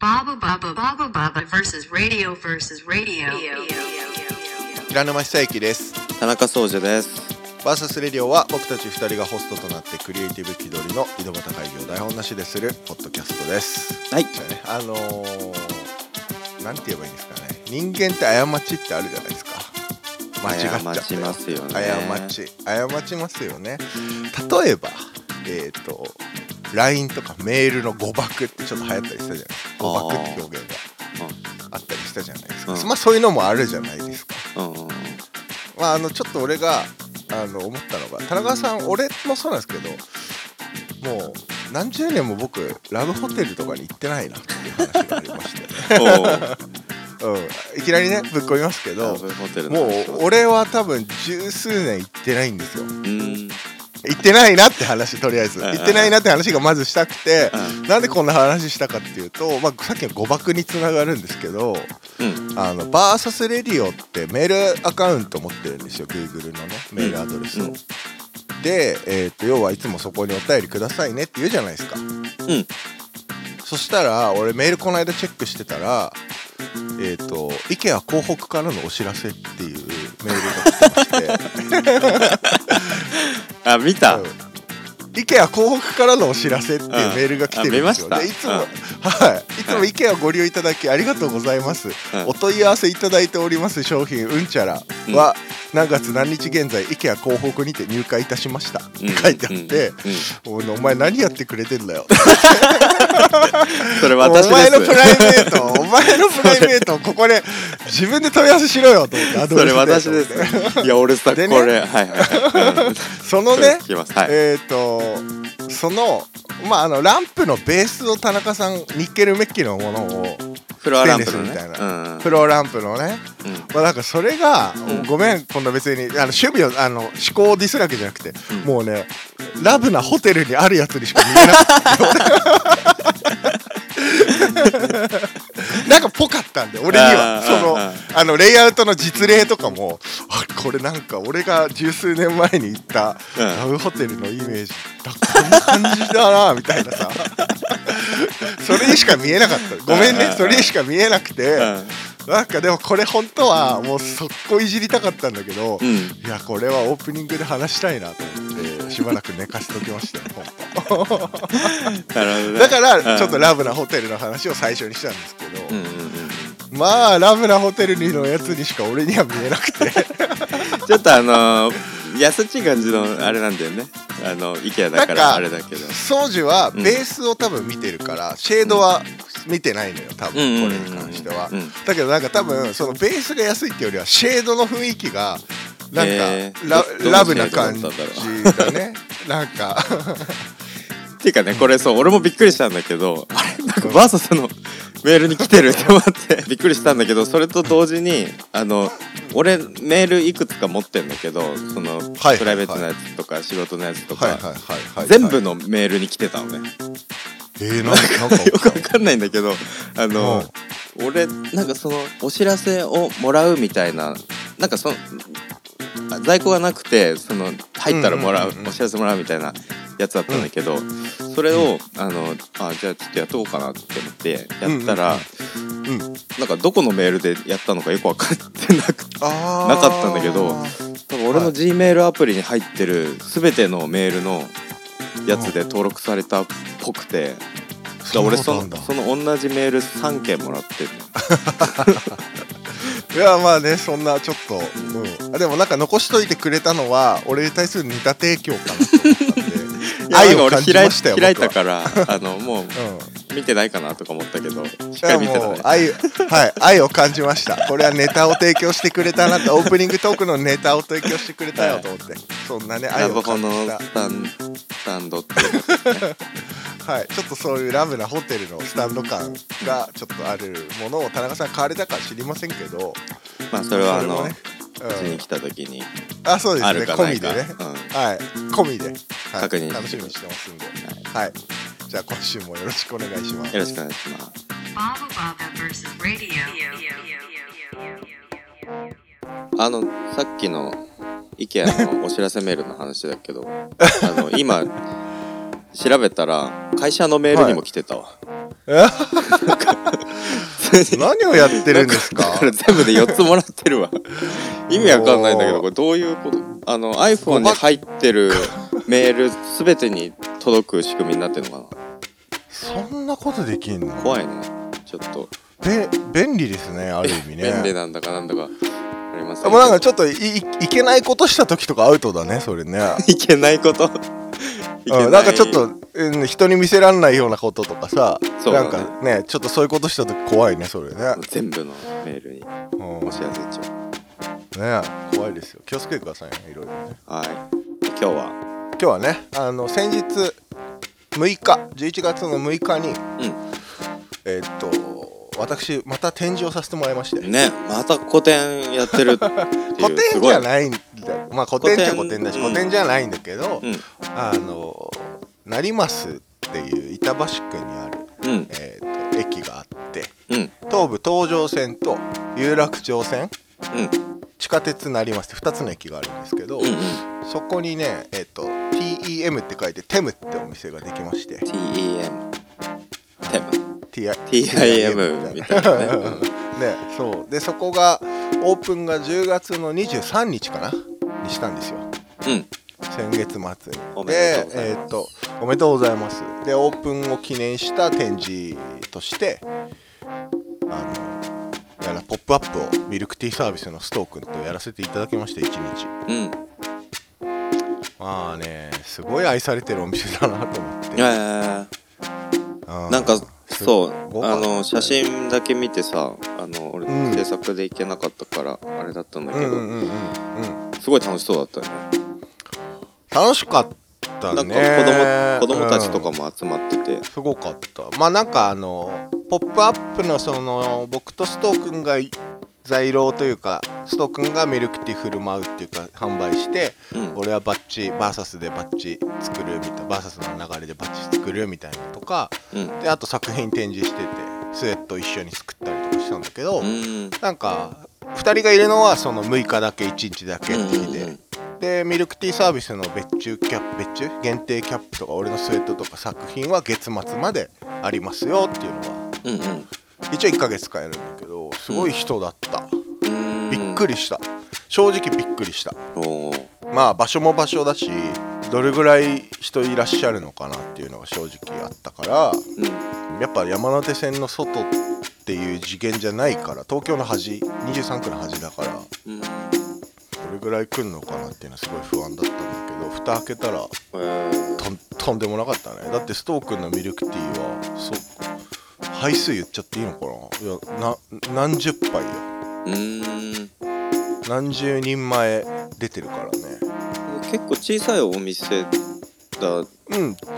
Baba Baba Baba Baba versus radio versus radio. 平沼久之です。田中総司です。バーサスレディオは僕たち2人がホストとなってクリエイティブ気取りの井戸端会議を台本なしでするポッドキャストです。はい。じゃあねあのー、なんて言えばいいんですかね。人間って過ちってあるじゃないですか。間違っちゃった過ちますよね。過ち過ちますよね。例えばえっ、と LINE とかメールの誤爆ってちょっと流行ったりしたじゃないですか誤爆って表現があったりしたじゃないですか、うん。まあそういうのもあるじゃないですか。まああのちょっと俺があの思ったのが田中さん俺もそうなんですけどもう何十年も僕ラブホテルとかに行ってないなっていう話がありまして、うん、いきなりねぶっ込みますけどもう俺は多分十数年行ってないんですよ。うん行ってないなって話とりあえず。うん。行ってないなって話がまずしたくてうん。なんでこんな話したかっていうと、まあ、さっきの誤爆につながるんですけどうん。あのバーサスレディオってメールアカウント持ってるんですよ Google のねメールアドレスを、うん。で、えー、と要はいつもそこにお便りくださいねって言うじゃないですか。うん。そしたら俺メールこの間チェックしてたらえっ、と IKEA 広北からのお知らせっていうメールが来てましてあ見た、うん。IKEA 広北からのお知らせっていうメールが来てるんですよ、うんあ見ました。でいつも、はい。いつも IKEA ご利用いただきありがとうございます、ん。お問い合わせいただいております商品うんちゃらは、何月何日現在 IKEA 広北にて入荷いたしました、うん。書いてあって、お前何やってくれてんだよ それお私です。前のプライベートお前のプライベートをここで自分で問い合わせしろよと思ってそれ私です。いや 俺さ、でねこれはいはいはい、うんそのねえっ、とそのまああのランプのベースを田中さんニッケルメッキのものをフロアランプのね。うんうん。フローランプのね。うん。まあなんかそれが、ん。ごめんこんな別にあの趣味をあの思考をディスるわけじゃなくて、うん。もうねラブなホテルにあるやつにしか見えなかったなんかぽかったんで俺には。そのああのレイアウトの実例とかもあこれなんか俺が十数年前に行ったうん。ラブホテルのイメージだこんな感じだなみたいなさ。それにしか見えなかった。ごめんねそれにしか見えなくて、うん。なんかでもこれ本当はもう速攻いじりたかったんだけど、うん。いやこれはオープニングで話したいなと思ってしばらく寝かしときましたよ。ね。だからちょっとうんラブなホテルの話を最初にしたんですけど、うん。うんうんまあラブなホテルのやつにしか俺には見えなくて。ちょっとあのー、優しい感じのあれなんだよね。あの IKEA だからあれだけど。宗樹はうん。ベースを多分見てるから、シェードは見てないのよ多分これに関しては、うん。だけどなんか多分そのベースが安いっていうよりはシェードの雰囲気がなんかへーラ,、どラブな感じだね。なんか。っていうかねこれそう俺もびっくりしたんだけどあれ？なんかバーサスのメールに来てるって思って びっくりしたんだけどそれと同時にあの俺メールいくつか持ってんだけどその、はいプライベートのやつとか仕事のやつとか、全部のメールに来てたのね、えー、なんかよくわかんないんだけどあの、俺なんかそのお知らせをもらうみたいななんかそのあ在庫がなくてその入ったらもらう,、お知らせもらうみたいなやつだったんだけど、それをあのあじゃあちょっとやっとこうかなって思ってやったら、うんなんかどこのメールでやったのかよく分かってなくなかったんだけど多分俺の G メールアプリに入ってる全てのメールのやつで登録されたっぽくて。俺そのその同じメール3件もらってるの いやまあねそんなちょっと、うん、あでもなんか残しといてくれたのは俺に対するネタ提供かなと思ったんで。愛を感じ開いましたよ開いたから あのもううん。見てないかなとか思ったけどしっかり見て愛はい愛を感じました。これはネタを提供してくれたなとオープニングトークのネタを提供してくれたよと思って。そんなね愛ラブを感じホのたスタンスタンドって はい。ちょっとそういうラブなホテルのスタンド感がちょっとあるものを田中さん買われたか知りませんけど。まあそれはあのねうちに来た時にあそうですあねるかないか。込みでね。うん。はい。込みで、はい、確認して楽しみにしてますんで。はい。じゃあ今週もよろしくお願いします。よろしくお願いします。Baba Baba versus radio. あのさっきの IKEA のお知らせメールの話だけど あの今調べたら会社のメールにも来てたわ、え？何をやってるんですか？全部で4つもらってるわ。意味わかんないんだけどこれどういうこと？あの iPhone に入ってるメール全てに届く仕組みになってるのかそんなことできんの？な怖いね。ちょっと。べ便利ですねある意味ね。便利なんだかなんだか。ありませんもうなんかちょっといいいけないことした時とかアウトだねそれね。いけないこと？うん、なんかちょっと、うん、人に見せらんないようなこととかさ、そうだね。なんかねちょっとそういうことした時怖いねそれね、全部のメールにうん、お知らせちゃう。ね怖いですよ。気をつけてくださいねいろいろね。はい。今日は？今日はねあの先日6日11月の6日にうえーっと私また展示をさせてもらいまして。んねまた古典やってるっていう 古典じゃないんだよまあ古典っちゃ古典だしうん古典じゃないんだけど、うん。あの成増っていう板橋区にある、うん。えーっと駅があってうん。東武東上線と有楽町線？うん。地下鉄成増って2つの駅があるんですけど、うんうん。そこにねえーっと TEM って書いてテムってお店ができまして。TEM テム。TI TIM みたいなね。う んねそう。でそこがオープンが10月の23日かな？にしたんですよ。うん。先月末に。おめでえーっとおめでとうございます。でオープンを記念した展示としてあのやらポップアップをミルクティーサービスのストークンとやらせていただきまして1日。うん。まあねすごい愛されてるお店だなと思って。えーうん。なんかすそうあの写真だけ見てさあの俺うん。制作で行けなかったからあれだったんだけど。うんうんうんうんうんすごい楽しそうだったよね。楽しかったね。なんか子供子供たちとかうんも集まってて。すごかった。まあなんかあの「ポップアップのその僕とストーくんが在廊というかストーくんがミルクティー振る舞うっていうか販売してうん。俺はバッチバーサスでバッチ作るみたいなバーサスの流れでバッチ作るみたいなのとかうん。であと作品展示しててスウェット一緒に作ったりとかしたんだけど、うん。なんか2人がいるのはその6日だけ1日だけ。って日で、うんうんうん。でミルクティーサービスの別注キャップ別注限定キャップとか俺のスウェットとか作品は月末までありますよっていうのはうんうん。一応1ヶ月間やるんだけどすごい人だった、うん。びっくりした。正直びっくりした。まあ場所も場所だしどれぐらい人いらっしゃるのかなっていうのが正直あったからうんやっぱ山手線の外っていう次元じゃないから東京の端23区の端だからうんどれぐらい来るのかなっていうのはすごい不安だったんだけど蓋開けたらえーとんでもなかったね。だってストークンのミルクティーはそう杯数言っちゃっていいのかな？いやな何十杯よ。うん何十人前出てるからね。結構小さいお店だ、うん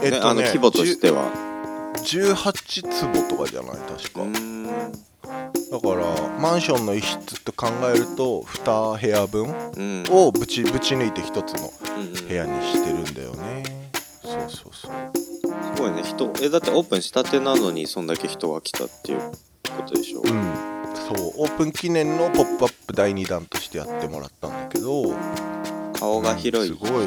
えっとねねあの規模としては。10 18坪とかじゃない？確か、うん。だからマンションの一室と考えると2部屋分うん。をぶちぶち抜いて1つのうん部屋にしてるんだよね。そうそうそう。すごいね。人えだってオープンしたてなのにそんだけ人が来たっていうことでしょ？うん。そう。オープン記念の「ポップアップ第2弾としてやってもらったんだけど。顔が広い人。なすごい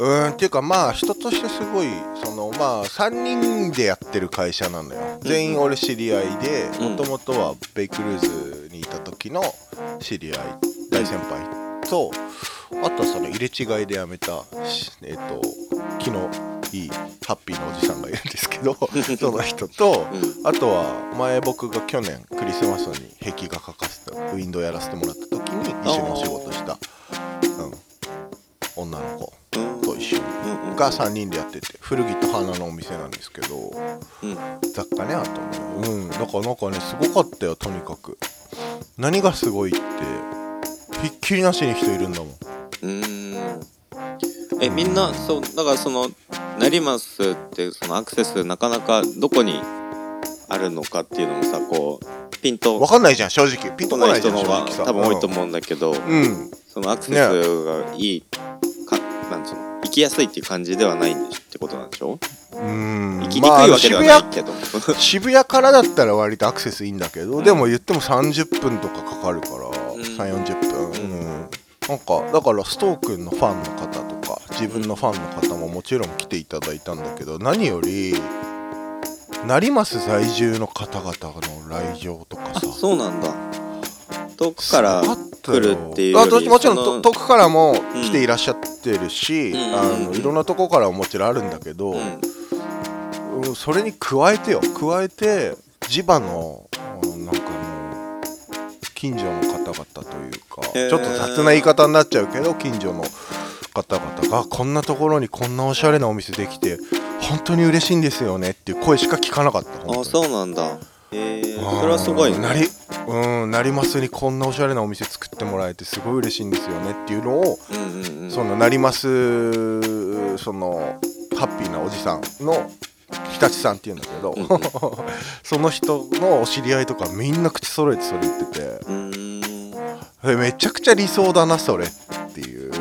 うーんっていうかまあ人としてすごいそのまあ3人でやってる会社なのよ。全員俺知り合いでうん。もともとはベイクルーズにいた時の知り合い大先輩とあとはその入れ違いで辞めたしえっ、と気のいいハッピーなおじさんがいるんですけど その人とあとは前僕が去年クリスマスに壁画描かせたウィンドウやらせてもらった時に一緒にお仕事した、うん、女の子が3人でやってて古着と花のお店なんですけどうん。雑貨ねあとねう。ん。だからなんかねすごかったよとにかく。何がすごいってひっきりなしに人いるんだもん。うーん。えみんなそうだからその成増ってそのアクセスなかなかどこにあるのかっていうのもさこうピンと分かんないじゃん正直。ピンとない人の方が多分多いと思うんだけど、うん。そのアクセスがいいかなんつうの行きやすいっていう感じではないんでしってことなんでしょ？うん。行きにくいわけではまあないけど、渋谷からだったら割とアクセスいいんだけど、うん。でも言っても30分とかかかるから、ん。3 4 0分、うん。なんかだからストークンのファンの方とか自分のファンの方ももちろん来ていただいたんだけど何より成増在住の方々の来場とかあさそうなんだ。遠くから？来るっていうよあもちろん遠くからも来ていらっしゃってるし、うん。あのいろんなとこからももちろんあるんだけど、うん。うんそれに加えてよ。加えて地場のうんなんかもう近所の方々というか、へー。ちょっと雑な言い方になっちゃうけど近所の方々がこんなところにこんなおしゃれなお店できて本当に嬉しいんですよねっていう声しか聞かなかったあそうなんだ。へえそれはすごいね。うんなりうん成増にこんなおしゃれなお店作ってもらえてすごい嬉しいんですよねっていうのを、うんうんうん。その成増そのハッピーなおじさんの日立さんっていうんだけど、うんうん。その人のお知り合いとかみんな口揃えてそれ言っててめちゃくちゃ理想だなそれっていう。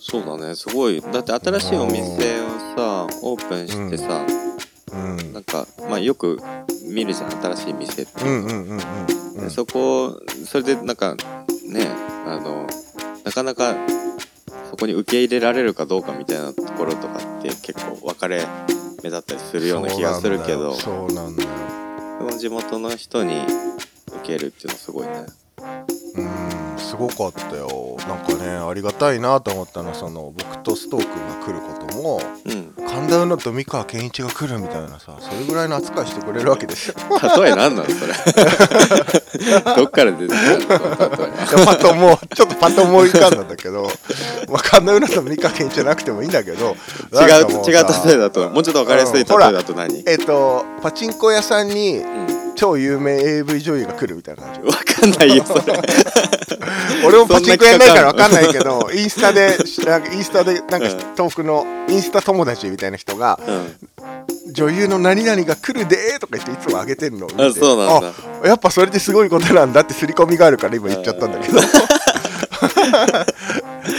そうだねすごい。だって新しいお店をさオープンしてさ、うんなんかまあよく見るじゃん新しい店って、そこそれでなんかねあのなかなかそこに受け入れられるかどうかみたいなところとかって結構分かれ目だったりするような気がするけどそうなんだよ。でも地元の人に受けるっていうのはすごいね。うんすごかったよかねありがたいなと思ったのはその僕とストー君が来ることもうん。神田うのと三河健一が来るみたいなさそれぐらいの扱いしてくれるわけですよ。例えなんなのそれ。どっから出てきたの？と思うちょっとパッと思い浮かんだんだけど、まあ、神田うのと三河健一じゃなくてもいいんだけど違う違うさ例えだと。もうちょっと分かりやすい例えだと何、えっ、とパチンコ屋さんにうん超有名 AV 女優が来るみたいな感じ。分かんないよそれ。俺もパチンコやんないから分かんないけど インスタでなんかインスタでなんか遠くのインスタ友達みたいな人がうん。女優の何々が来るでーとか言っていつも上げてるのあそうなんだ。あやっぱそれってすごいことなんだって刷り込みがあるから今言っちゃったんだけど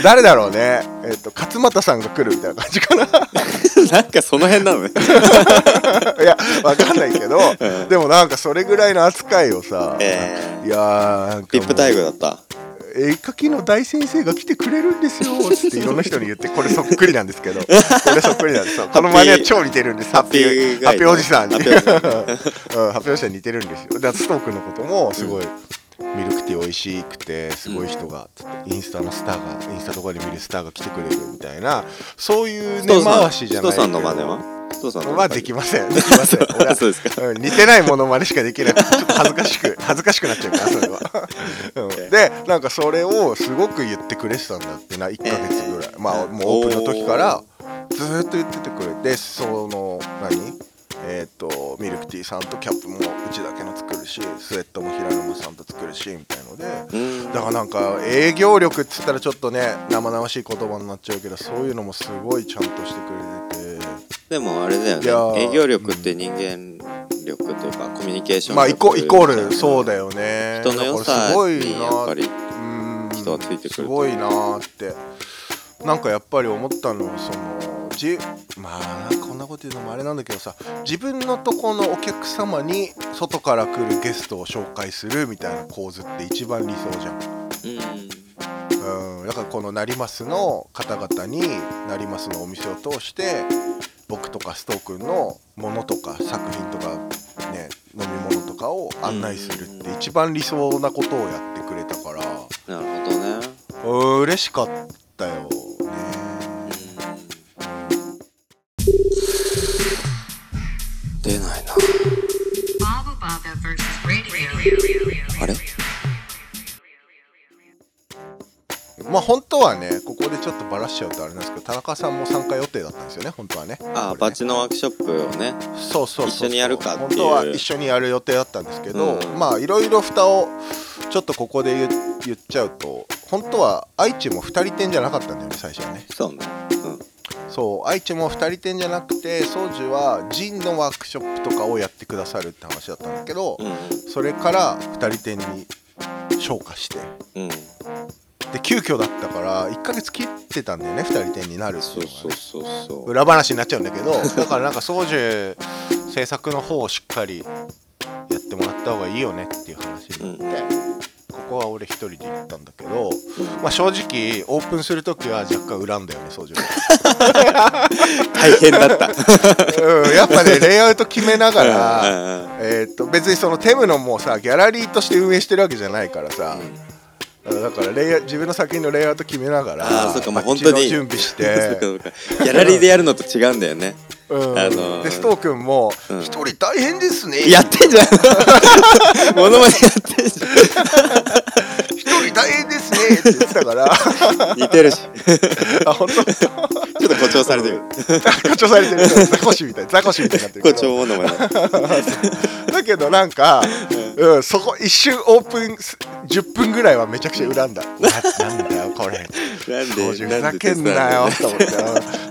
誰だろうね。えっ、と勝俣さんが来るみたいな感じかな。なんかその辺なのね。いやわかんないけど、うん。でもなんかそれぐらいの扱いをさ、えいやーなんかー、ビップ待遇だった。絵描きの大先生が来てくれるんですよっていろんな人に言って これそっくりなんですけど。これそっくりなんです。よこの真似は超似てるんです。ハッピーハッピーおじさんに。ハッピーおじさん。うんハッピーおじさんに似てるんですよ。でストークのこともすごいミルクティー美味しくてすごい人がインスタのスターがインスタとかで見るスターが来てくれるみたいなそういう根回しじゃないさんの真似は？できません。できません。俺 はそうですか。うん似てないものまでしかできなくてちょっと恥ずかしく 恥ずかしくなっちゃうからそれは、うん。でなんかそれをすごく言ってくれてたんだってな1ヶ月ぐらい、まあもうオープンの時からずーっと言っててくれてその何？えっ、とミルクティーさんとキャップもうちだけの作るしスウェットも平沼さんと作るしみたいのでうん。だからなんか営業力っつったらちょっとね生々しい言葉になっちゃうけどそういうのもすごいちゃんとしてくれてて。でもあれだよいやーね営業力って人間力というかコミュニケーションまあイコイコールそうだだよね。人の良さになやっぱりうん。人はついてくるすごいなーって。なんかやっぱり思ったのはそのじまあこんなこと言うのもあれなんだけどさ自分のとこのお客様に外から来るゲストを紹介するみたいな構図って一番理想じゃん。うん。うん、だからこの成増の方々に成増のお店を通して僕とかストー君のものとか作品とかね飲み物とかを案内するって一番理想なことをやってくれたから。なるほどね。うん嬉しかったよ出ないな.あれ？まあ本当はねここでちょっとバラしちゃうとあれなんですけど田中さんも参加予定だったんですよね本当はね。あバチのワークショップをねそうそう一緒にやるかっていう。本当は一緒にやる予定だったんですけど、うん。まあいろいろ蓋をちょっとここで言言っちゃうと本当は愛知も2人店じゃなかったんだよね最初はね。そうねそう愛知も2人店じゃなくて宗樹はジンのワークショップとかをやってくださるって話だったんだけど、うん。それから2人店に昇華して。うん。うんで急遽だったから1ヶ月切ってたんだよね2人店になるってそいううのがそうねそうそう。裏話になっちゃうんだけどだからなんか宗樹制作の方をしっかりやってもらった方がいいよねっていう話になって、ここは俺一人で行ったんだけど、まあ、正直オープンする時は若干恨んだよね操縦大変だった。うんやっぱね レイアウト決めながら、えーっと別にそのテムのもさギャラリーとして運営してるわけじゃないからさ、だからレイア自分の作品のレイアウト決めながらあーそっかもう本当に。の準備して。ギャラリーでやるのと違うんだよね。うんあのーでストー君も「うん。一人大変ですね」やってんじゃん。モノマネやってんじ一人大変ですね」って言ってたから。ゃん似てるし。あ本当？誇張されてる。ザコシみたいザコシみたいになってる誇張モノマネだけどなんか、うん、そこ一瞬オープンす10分ぐらいはめちゃくちゃ恨んだ。ななんだよこれ。なんでふざけんなよと思って。うん。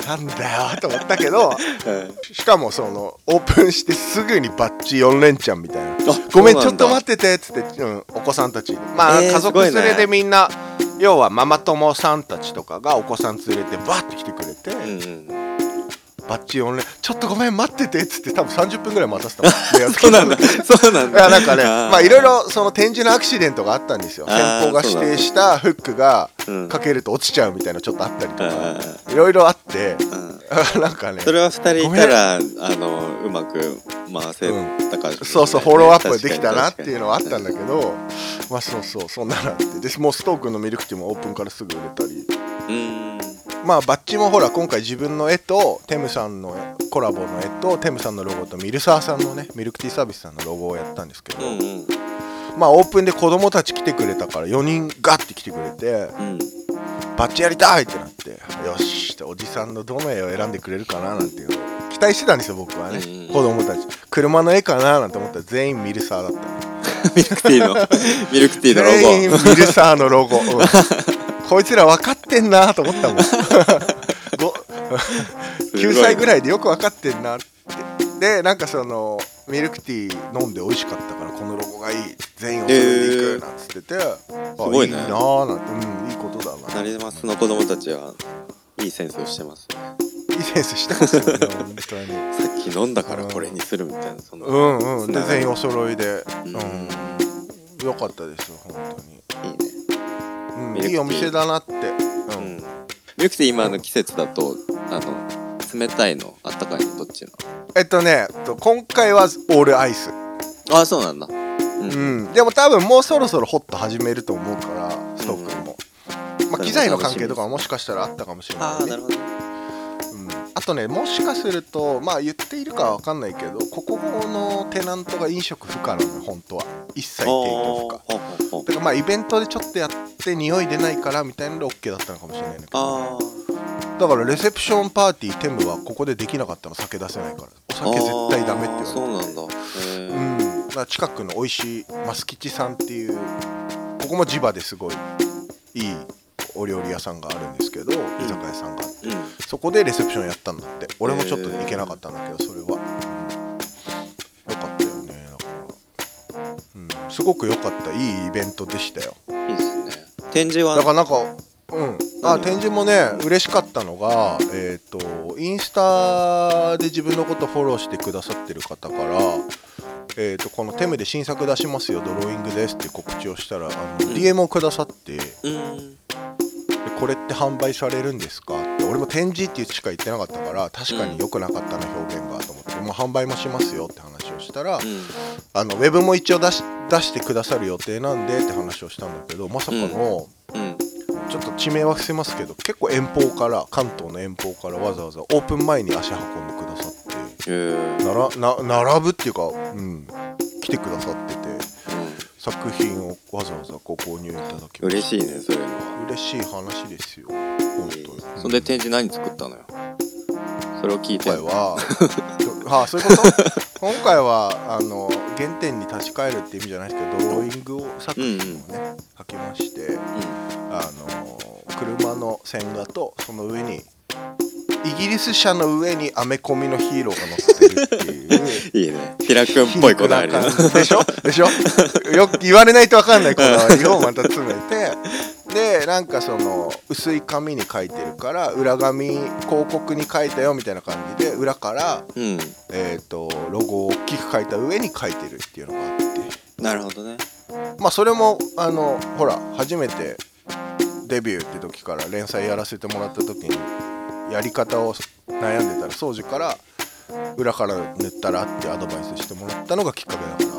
なんだよと思ったけどうん。しかもそのオープンしてすぐにバッチ4連チャンみたいな。あごめんちょっと待っててっつって、うん、お子さんたち。まあ、えー家族連れでみんな、要はママ友さんたちとかがお子さん連れてバーって来てくれて、うんうんバッチ4連ちょっとごめん待っててっつって多分30分ぐらい待たせたもん。そうなんだ。そうなんいだやなんかねまあいろいろその展示のアクシデントがあったんですよ。先方が指定したフックがうん。かけると落ちちゃうみたいなちょっとあったりとかういろいろあってうん。なんかねそれは2人いたらあのうまく回せたから、そうそうフォローアップできたなっていうのはあったんだけどまあそうそうそんなのあって。でもうストークンのミルクティーもオープンからすぐ売れたり。うんまあバッジもほら今回自分の絵とテムさんのコラボの絵とテムさんのロゴとミルサーさんのねミルクティーサービスさんのロゴをやったんですけど、うんうん。まあオープンで子供たち来てくれたから4人ガッて来てくれてうん。バッチやりたいってなってよしっておじさんのどの絵を選んでくれるかななんていうのを期待してたんですよ僕はね、うんうん。子供たち。車の絵かななんて思ったら全員ミルサーだった。ねミルクティーのミルクティーの全員ロミルサーのロゴ、うん。こいつら分かってんなと思ったもん。ご9歳ぐらいでよく分かってんなって。でなんかそのミルクティー飲んで美味しかったからこのロゴがいい全員をそれでいくなんつってて、あすごいね。いいなーなんて。うんいいことだな。ゴ成増の子供たちはいいセンスをしてますね。いいセンスしてますよね本当に。さっき飲んだからこれにするみたいなその。うんうん。で全員お揃いで。うん。うん。よかったですよ本いいね。当に、うん、いいお店だなって、うんうんミルクティー今の季節だとあの冷たいのあったかいのどっちの？えっとねと今回はオールアイス。あそうなんだ。ううん。んでも多分もうそろそろホット始めると思うからストークンも、まあ、機材の関係とかももしかしたらあったかもしれない、ね、ああなるほどとねもしかするとまあ言っているかは分かんないけどここのテナントが飲食不可なのよ本当は。一切提供不可。だからまあイベントでちょっとやって匂い出ないからみたいなので OK だったのかもしれないんだけど。あだからレセプションパーティーテムはここでできなかったの酒出せないから。おあ酒絶対ダメって言われて。そうなんだ。うん、だから近くの美味しいマス吉さんっていうここも地場ですごいいいお料理屋さんがあるんですけど、居酒屋さんがあってうん。そこでレセプションやったんだって。俺もちょっと行けなかったんだけどそれは、うんよかったよねだか。ら、うん、すごく良かったいいイベントでしたよ。いいですね。展示は？だからなんかうん。あ何展示もね嬉しかったのがえっ、とインスタで自分のことフォローしてくださってる方からえー、とこのテムで新作出しますよドローイングですって告知をしたらあの、ん。DM をくださってでうんこれって販売されるんですか？って俺も展示ってしか言ってなかったから確かに良くなかったな表現がと思って、もう販売もしますよって話をしたら、うん。あのウェブも一応出し出してくださる予定なんでって話をしたんだけどまさかの、うん。ちょっと地名は伏せますけど結構遠方から関東の遠方からわざわざオープン前に足運んでくださってならな並ぶっていうか、うん、来てくださってて作品をわざわざご購入いただきまし嬉しいねそういうのは。た嬉しい話ですよ。本当に。そんで展示何作ったのよ？それを聞いて。今回は はあそういうこと？今回はあの原点に立ち返るって意味じゃないですけどドローイングを作品をね、描きましてうあの車の線画とその上にイギリス車の上にアメコミのヒーローが乗ってるっていう。ん いいね。平くんっぽいこだわりでしょ？でしょ？よく言われないと分かんないこだわりをまた詰めて。でなんかその薄い紙に書いてるから裏紙広告に書いたよみたいな感じで裏から、うん。えー、とロゴを大きく書いた上に書いてるっていうのがあって。なるほどね。まあそれもあのほら初めてデビューって時から連載やらせてもらった時にやり方を悩んでたら掃除から裏から塗ったらってアドバイスしてもらったのがきっかけだか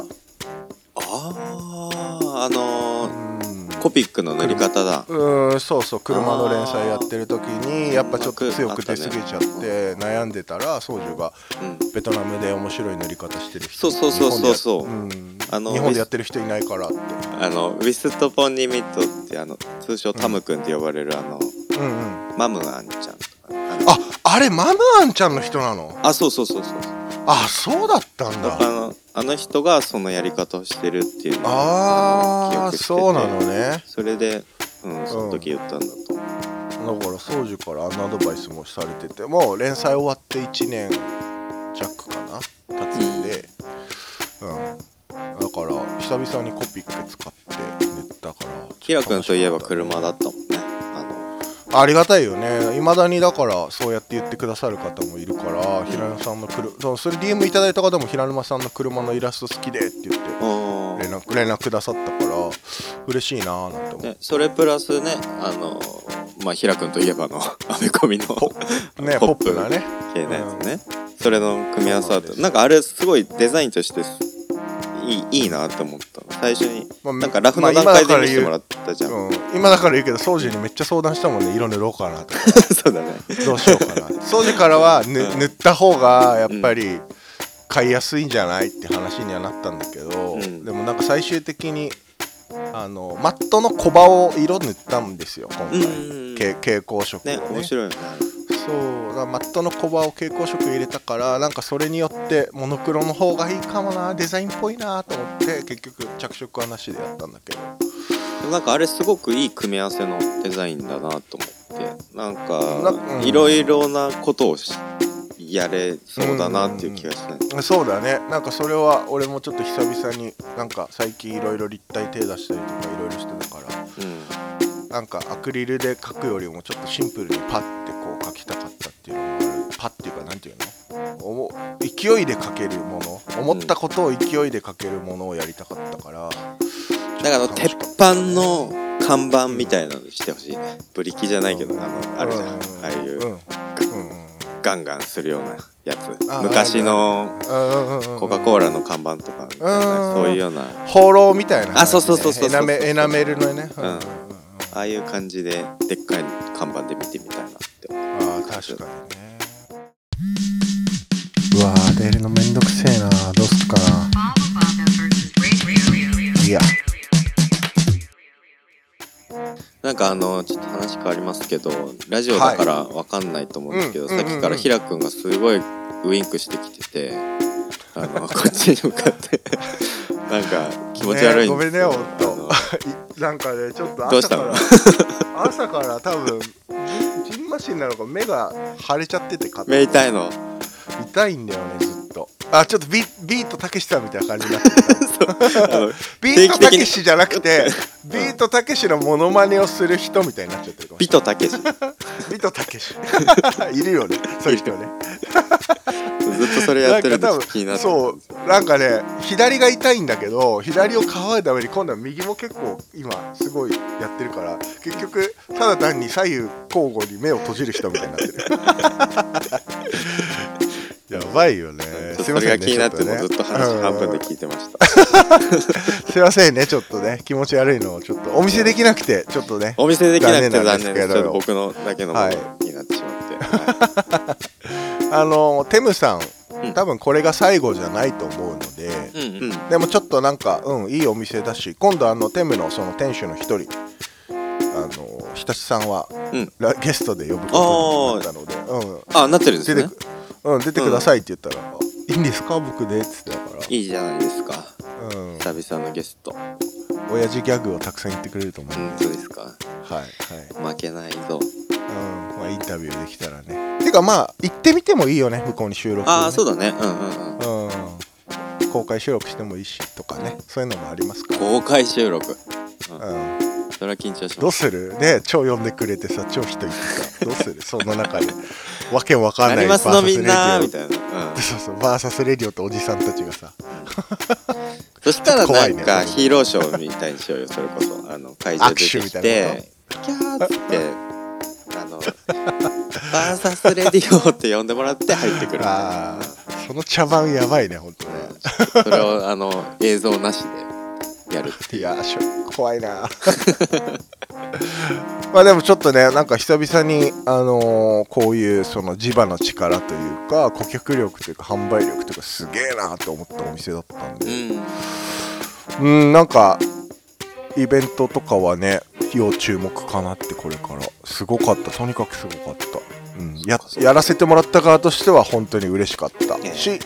あああのらー、うん。コピックの塗り方だ。うーんそうそう車の連載やってる時にやっぱちょっと強く出過ぎちゃって悩んでたら宗樹がうん。ベトナムで面白い塗り方してる人そうそうそうそうそう。日本でやうん。あの日本でやってる人いないからって。あのウィストポンニミットってあの通称タム君って呼ばれるあの、うんうん。マムアンちゃんあれマムアンちゃんの人なの？あそうそうそうそう。あそうだったんあだのあの人がそのやり方をしてるっていうのを記ああそうなのね。それでうんその時言ったんだと。思う、だから宗樹からあのアドバイスもされててもう連載終わって1年弱かな経つんで。うん、だから久々にコピック使って塗ったから。キラ君といえば車だだったもんねあありがたいよね。いまだにだからそうやって言ってくださる方もいるから平沼さんの車それ DM いただいた方も平沼さんの車のイラスト好きでって言って連絡連絡くださったから嬉しいなーなんて思って。ね、それプラスねあのまあ平君といえばの アメコミのねポップなね。系のやつね、それの組み合わせだとなんかあれすごいデザインとしていいいいなって思った。最初に、まあなんかラフのまあ段階で見せてもらったじゃん、うん、今だから言うけど掃除にめっちゃ相談したもんね。色塗ろうかなとかそうだね。どうしようかな。掃除からはぬうん。塗った方がやっぱり買いやすいんじゃないって話にはなったんだけど、うん。でもなんか最終的にあのマットの小刃を色塗ったんですよ今回、蛍光色をね。ね面白いよねそう。だマットの小刃を蛍光色入れたからなんかそれによってモノクロの方がいいかもなデザインっぽいなと思って結局着色はなしでやったんだけど。なんかあれすごくいい組み合わせのデザインだなと思って。なんなかうん。いろいろなことをしやれそうだなっていう気がしない、そうだね。なんかそれは俺もちょっと久々になんか最近いろいろ立体手出したりとかいろいろしてたから。うん。なんかアクリルで描くよりもちょっとシンプルにパッてこう描きたパッっていうかなんていうの？勢いで描けるもの。思ったことを勢いで描けるものをやりたかったから、だから鉄板の看板みたいなのにしてほしいね。ブリキじゃないけどあのあるじゃん。ああいううんうんうん。ガンガンするようなやつ。あ昔のうんうんうんうん。コカ・コーラの看板とかそういうような。放浪みたいなね、あそうそうそうそうエナメルのね、うん。ああいう感じででっかい看板で見てみたいなってああ確かにねうわー出るのめんどくせえなどうすっかな.いや。なんかあのちょっと話変わりますけどラジオだからわかんないと思うんですけど、うんさっきからひらくんがすごいウインクしてきててあの こっちに向かって。なんか気持ち悪いねごめんねほんあとのなんかねちょっとどうしたの？朝から朝から多分ジジンマシンなのか目が腫れちゃってて目痛いの痛いんだよねずっと。あちょっとビビートたけしさんみたいな感じになってる ビートたけしじゃなくてビートたけしのモノマネをする人みたいになっちゃってるビトたけし。ビートたけし。いるよねそういう人ね。とそれやってると気になってそうなんかね左が痛いんだけど左をかばうために今度は右も結構今すごいやってるから結局ただ単に左右交互に目を閉じる人みたいになってるやばいよね。すいませんねれが気になってもうちょっとね。ずっと話半分でうん聞いてました。すいませんねちょっとね。気持ち悪いのをちょっとお見せできなくてちょっとね。お見せできなくて残残念ですけど。ちょっと僕のだけのものになってしまって、はい。あのテムさんうん。多分これが最後じゃないと思うので、うんうん。でもちょっとなんかうんいいお店だし今度あのテムのその店主の一人あの日立さんは、うん。ラゲストで呼ぶことになったので、うん、あなってるんですねうん、出てくださいって言ったら「いいんですか？僕で」っつってたから、いいじゃないですか。うん、久々のゲスト。親父ギャグをたくさん言ってくれると思う。うんんで、そうですか。はいはい、負けないぞ。うんまあ、インタビューできたらね。てかまあ行ってみてもいいよね向こうに収録、ね、ああそうだね。うんうんうん。うん、公開収録してもいいしとかね。そういうのもありますか？ら、公開収録。うん、それは緊張しどうする？ね超呼んでくれてさ超人いてさ。どうする？その中でわけわかんなないバーサスレディオ。みたいな、うん、そうそうバーサスレディオとおじさんたちがさ。そしたらないんかヒーローショーみたいにしようよそれこそ。あの会場出てきてキャーってあの「バーサスレディオ」って呼んでもらって入ってくるあその茶番やばいね本当ね。うん。それをあの映像なしでやるっていやしょ怖いな まあでもちょっとねなんか久々にあのーこういうその磁場の力というか顧客力というか販売力というかすげえなと思ったお店だったんうでん。うんなんかイベントとかはね要注目かなってこれから。すごかった。とにかくすごかった、うん、ややらせてもらった側としては本当に嬉しかった。ええし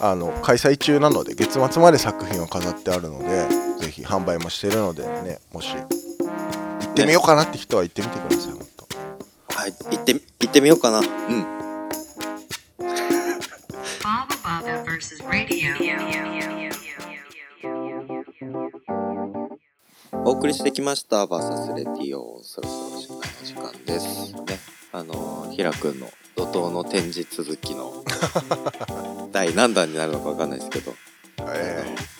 あの開催中なので月末まで作品を飾ってあるのでぜひ販売もしてるのでねもし行ってみようかなって人は行ってみてください本当。はい行って行ってみようかな。うん.お送りしてきましたバーサスレディオそろそろお時間の時間です。ねあのひらくんの怒涛の展示続きの 第何弾になるのかわかんないですけど、ええテムさん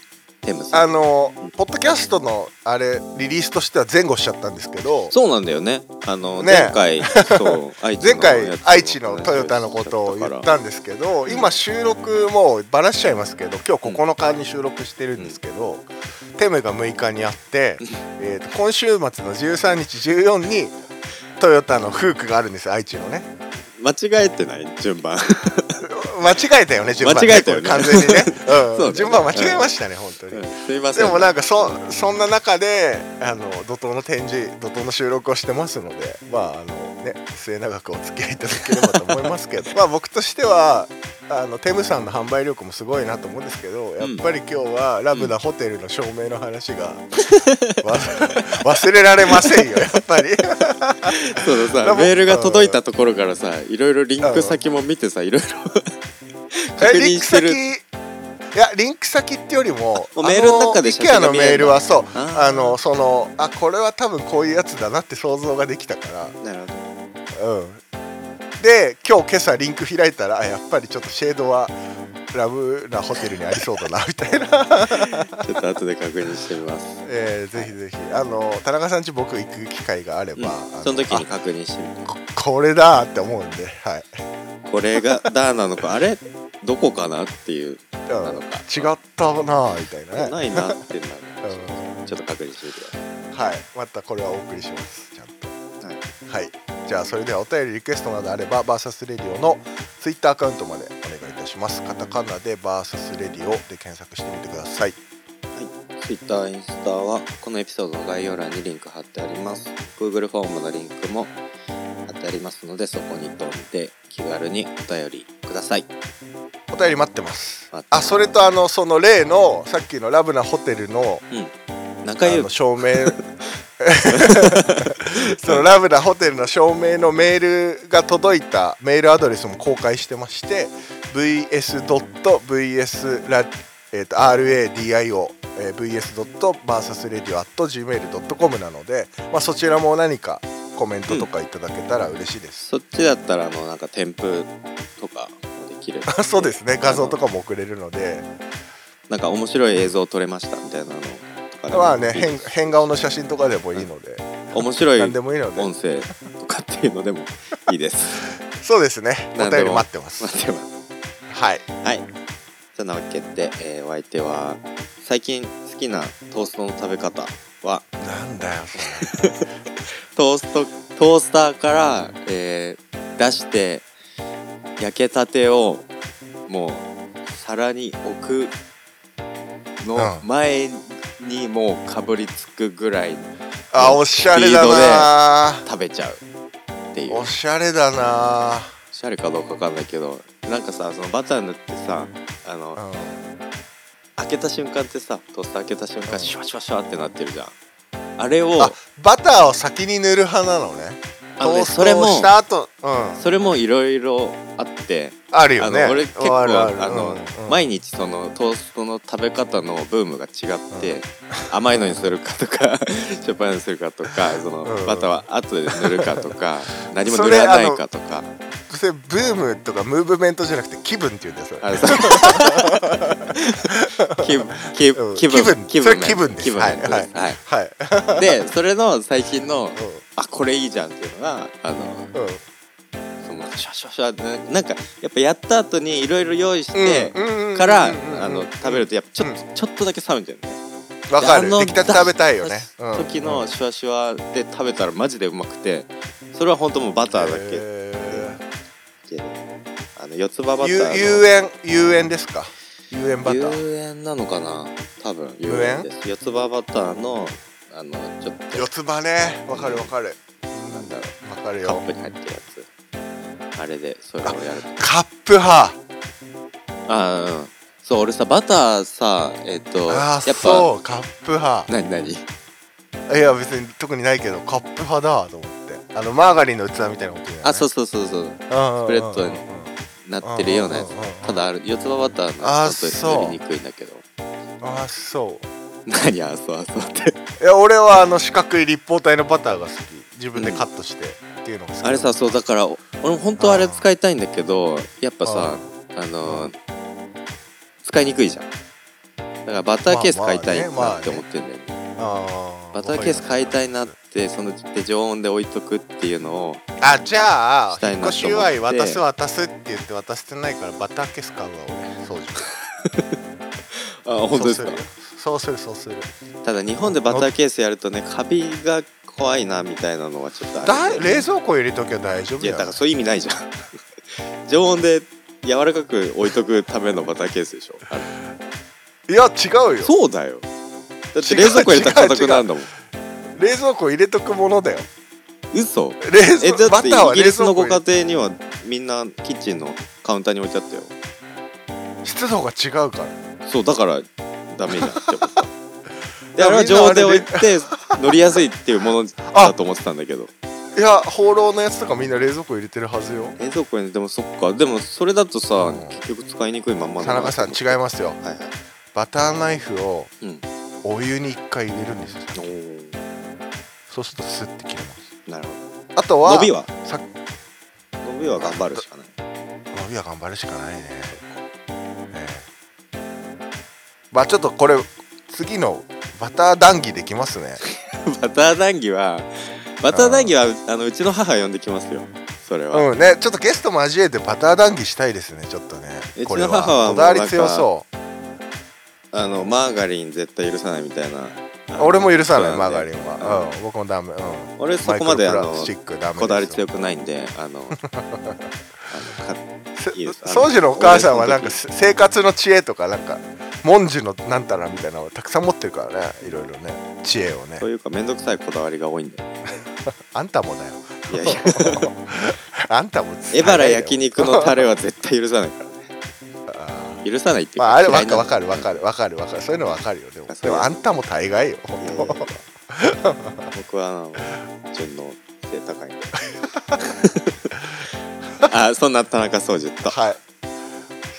あのポッドキャストのあれリリースとしては前後しちゃったんですけどそうなんだよね。あの、ね。前回そう 愛知の前回愛知のトヨタのことを言ったんですけど今収録もうばらしちゃいますけど今日9日に収録してるんですけど、テムが6日にあって、えーと今週末の13日14にトヨタのフークがあるんですよ愛知のね間違えてない？順番。間違えたよね順番間違えたよね。完全にね、うん。ね。順番間違えましたね、本当に、すいません。でもなんかそそんな中であの怒涛の展示怒涛の収録をしてますのでまああのね末永くお付き合いいただければと思いますけど。まあ僕としてはあのテムさんの販売力もすごいなと思うんですけどやっぱり今日はラブなホテルの照明の話が、わ忘れられませんよ やっぱり。そうださメールが届いたところからさいろいろリンク先も見てさいろいろ確えリンク先認してる。いやリンク先ってよりもメールの中で写 IKEA のメールはそう。あのそのあこれは多分こういうやつだなって想像ができたから。なるほどうん、で今日今朝リンク開いたらあやっぱりちょっとシェードはラブなホテルにありそうだなみたいな、ちょっと後で確認してみます、えーぜひぜひ。あの田中さんち僕行く機会があれうん。ば、あのその時にあ確認してみて。ここれだって思うんではい、これがダーなのかあれ？どこかなっていう。うん。なのか違ったなみたいなね。ないなってなる。うん。ちょっと確認してみてくだはい。またこれはお送りしますはい、はいじゃあそれではお便りリクエストなどあればバーサスレディオのツイッターアカウントまでお願いいたします。カタカナでバーサスレディオで検索してみてください。Twitter、インスタはこのエピソードの概要欄にリンク貼ってあります。Google フォームのリンクも貼ってありますのでそこに飛んで気軽にお便りください。お便り待ってます。あそれとあのその例のさっきのラブなホテルのうん。中指あの照明 そのラブなホテルの照明のメールが届いたメールアドレスも公開してまして vs.vs ラ、えー、と RADIO えー vs.versusradio.gmail.com なので、まあ、そちらも何かコメントとかいただけたら嬉しいです、そっちだったらあのなんか添付とかもできる。そうですね。画像とかも送れるので。なんか面白い映像撮れましたみたいなのとかまあね変変顔の写真とかでもいいので面白い何でもいいので。音声とかっていうのでもいいです。そうですね。お便り待ってます。待ってます。はい。はい。そんなわけで、えーお相手は最近好きなトーストの食べ方は？なんだよ トーストトースターから、えー出して焼けたてをもう皿に置くのうん前にもうかぶりつくぐらいあおしゃれだな。食べちゃうっていう。おしゃれだな。おしゃれかどうかわかんないけどなんかさそのバター塗ってさあの、うん。開けた瞬間ってさトース開けた瞬間シュワシュワシュワってなってるじゃん。あれをあバターを先に塗る派なのねあのねトーストをした後うん。それもいろいろあってああるよね。の俺結構あの、毎日そのトーストの食べ方のブームが違って、甘いのにするかとか しょっぱいのにするかとかその、うん。バターは後で塗るかとか 何も塗らないかとか。それブームとかムーブメントじゃなくて気分って言うんだよそれ。あれさ 気分気分気分。それ気分です。気分はいです。はい。でそれの最近のうあこれいいじゃんっていうのがあのんうん。そのシャシャシャなんかやっぱやった後にいろいろ用意してからうんあの食べるとやっぱちょっと、うちょっとだけ冷めてるねわかる。出来たて食べたいよね。うん。時のシュワシュワで食べたらマジでうまくてそれは本当もうバターだけ。へであの四つ葉バーター遊園遊園ですか？遊園バター。有塩なのかな？多分有有塩塩です四つ葉バターのあのちょっと。四つ葉ね。わかるわかる。なんだろわかるよ。うカップに入ってるやつ。あれでそれをやる。とカップ派。ああうん。そう俺さバターさえっ、とあやっぱあそうカップ派。何何？いや別に特にないけどカップ派だと思って。あのマーガリンの器みたいなことあそうそうそうそう。ススプレッドになってるようなやつ。うんうんうんうんただある四つ葉バターのあちょっと塗りにくいんだけど。あそう何あそうあそうって。いや俺はあの四角い立方体のバターが好き。自分でカットしてっていうのが好き。あれさそうだから俺も本当はあれ使いたいんだけどやっぱさあのー使いにくいじゃん。だからバターケース買いたいなって思ってんだよね。あバターケース買いたいなってそので常温で置いとくっていうのをあじゃあ引っ越し祝い渡す渡すって言って渡してないからバターケース買うわ俺掃除。あ本当ですか？そうするそうする。ただ日本でバターケースやるとねカビが怖いなみたいなのはちょっとあだる冷蔵庫入れときゃ大丈夫いやだからそういう意味ないじゃん。常温で柔らかく置いとくためのバターケースでしょ。いや違うよ。そうだよ。だって冷蔵庫入れたら硬くなるんだもん。冷蔵庫入れとくものだよ。嘘？冷え蔵バタだってイーは冷蔵ギリスのご庫入れ家庭に。はみんなキッチンのカウンターに置いてあったよ湿度が違うからそうだからダメじゃんって思った。であれは常温で置いて乗りやすいっていうものだと思ってたんだけど。いや放浪のやつとかみんな冷蔵庫入れてるはずよ。冷蔵庫にでもそっか。でもそれだとさうん。結局使いにくいまんま田中さん違いいますよ。はいはい。バターナイフをうん。お湯に一回入れるんですよ。おー。そうするとスッて切れます。なるほあとはど伸びは？さ伸びは頑張るしかない。伸びは頑張るしかないね、ええまあちょっとこれ次のバター談義できますね。バター談義はバター談義はあのうちの母呼んできますよ。それは、うんねちょっとゲスト交えてバター談義したいですねちょっとね。うちの母はこだわり強そう。あのマーガリン絶対許さないみたいな。俺も許さないマーガリンは、うん、僕もダメ、うん、俺そこまであのこだわり強くないんであの あのかいいですあの掃除のお母さんはなんか生活の知恵とかなんか文字のなんたらみたいなのをたくさん持ってるからねいろいろね知恵をねというか面倒くさいこだわりが多いんであんたもだよいやいやあんたもエバラ焼肉のタレは絶対許さないからねあ許さないっていうまあ、あれわかわかるわかるわかるわかるそういうのわかるよでもでもあんたも大概よ僕はあの順の背高いんで あそんな田中総司と。はい。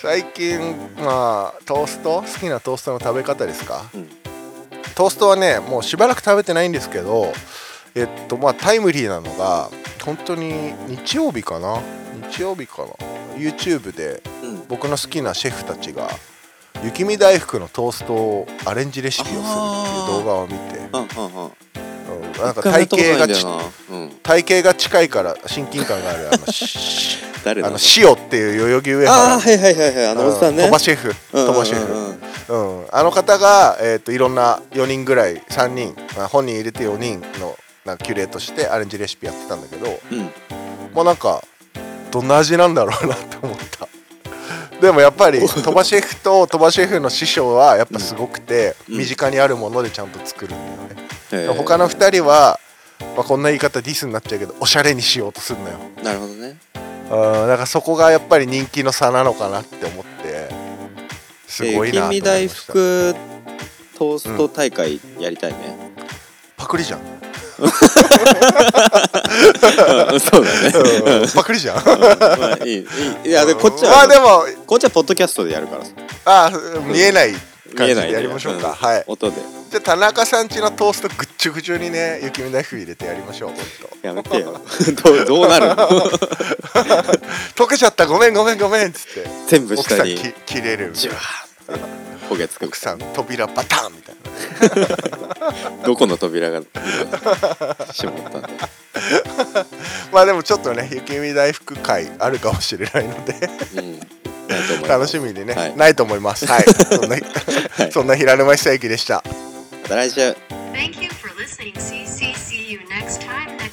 最近まあトースト？好きなトーストの食べ方ですか？うん。トーストはねもうしばらく食べてないんですけどえっとまあタイムリーなのが本当に日曜日かな？日曜日かな？YouTube でうん。僕の好きなシェフたちが雪見大福のトーストをアレンジレシピをするっていう動画を見て、うんうんうんうん、なんか体型がち体型が近いから親近感がある。あのし 誰だあの塩っていう代々木上あ原。あはいはいはいはい。あのおじさんね。鳥羽シェフ。うん鳥羽シェフ、うん。あの方が、えー、といろんな4人ぐらい3人、まあ、本人入れて4人のなんかキュレートしてアレンジレシピやってたんだけどうん。もうなんかどんな味なんだろうなって思った。でもやっぱり鳥羽シェフと鳥羽シェフの師匠はやっぱすごくて、うん。身近にあるものでちゃんと作るんだよね、他の2人は、まあ、こんな言い方ディスになっちゃうけどおしゃれにしようとするのよ。なるほどね。うんだからそこがやっぱり人気の差なのかなって思ってすごいなと思いました。えー雪見大福トースト大会やりたいね、パクリじゃん、うん。そうだね。うんパクリじゃん。まあいいいい。いやでこっちは、まあでもこっちはポッドキャストでやるからさ。あ見えない感じでやりましょうか、ん。はい。音で。じゃあ田中さんちのトーストぐっちゅぐちゅにね雪見大福入れてやりましょうやめてよ。どうどうなるの？溶けちゃった。ごめんごめんごめんっつって。全部下に。き切れるみたいな。ジュワーって焦げつく。奥さん扉バタンみたいな。どこの扉が？閉まったんだ。まあでもちょっとね雪見大福会あるかもしれないので。うんないと思います楽しみにね、はいないと思いますはいそんな、そんな平沼久之でしたまた来週 Thank you for listening. Time, next time.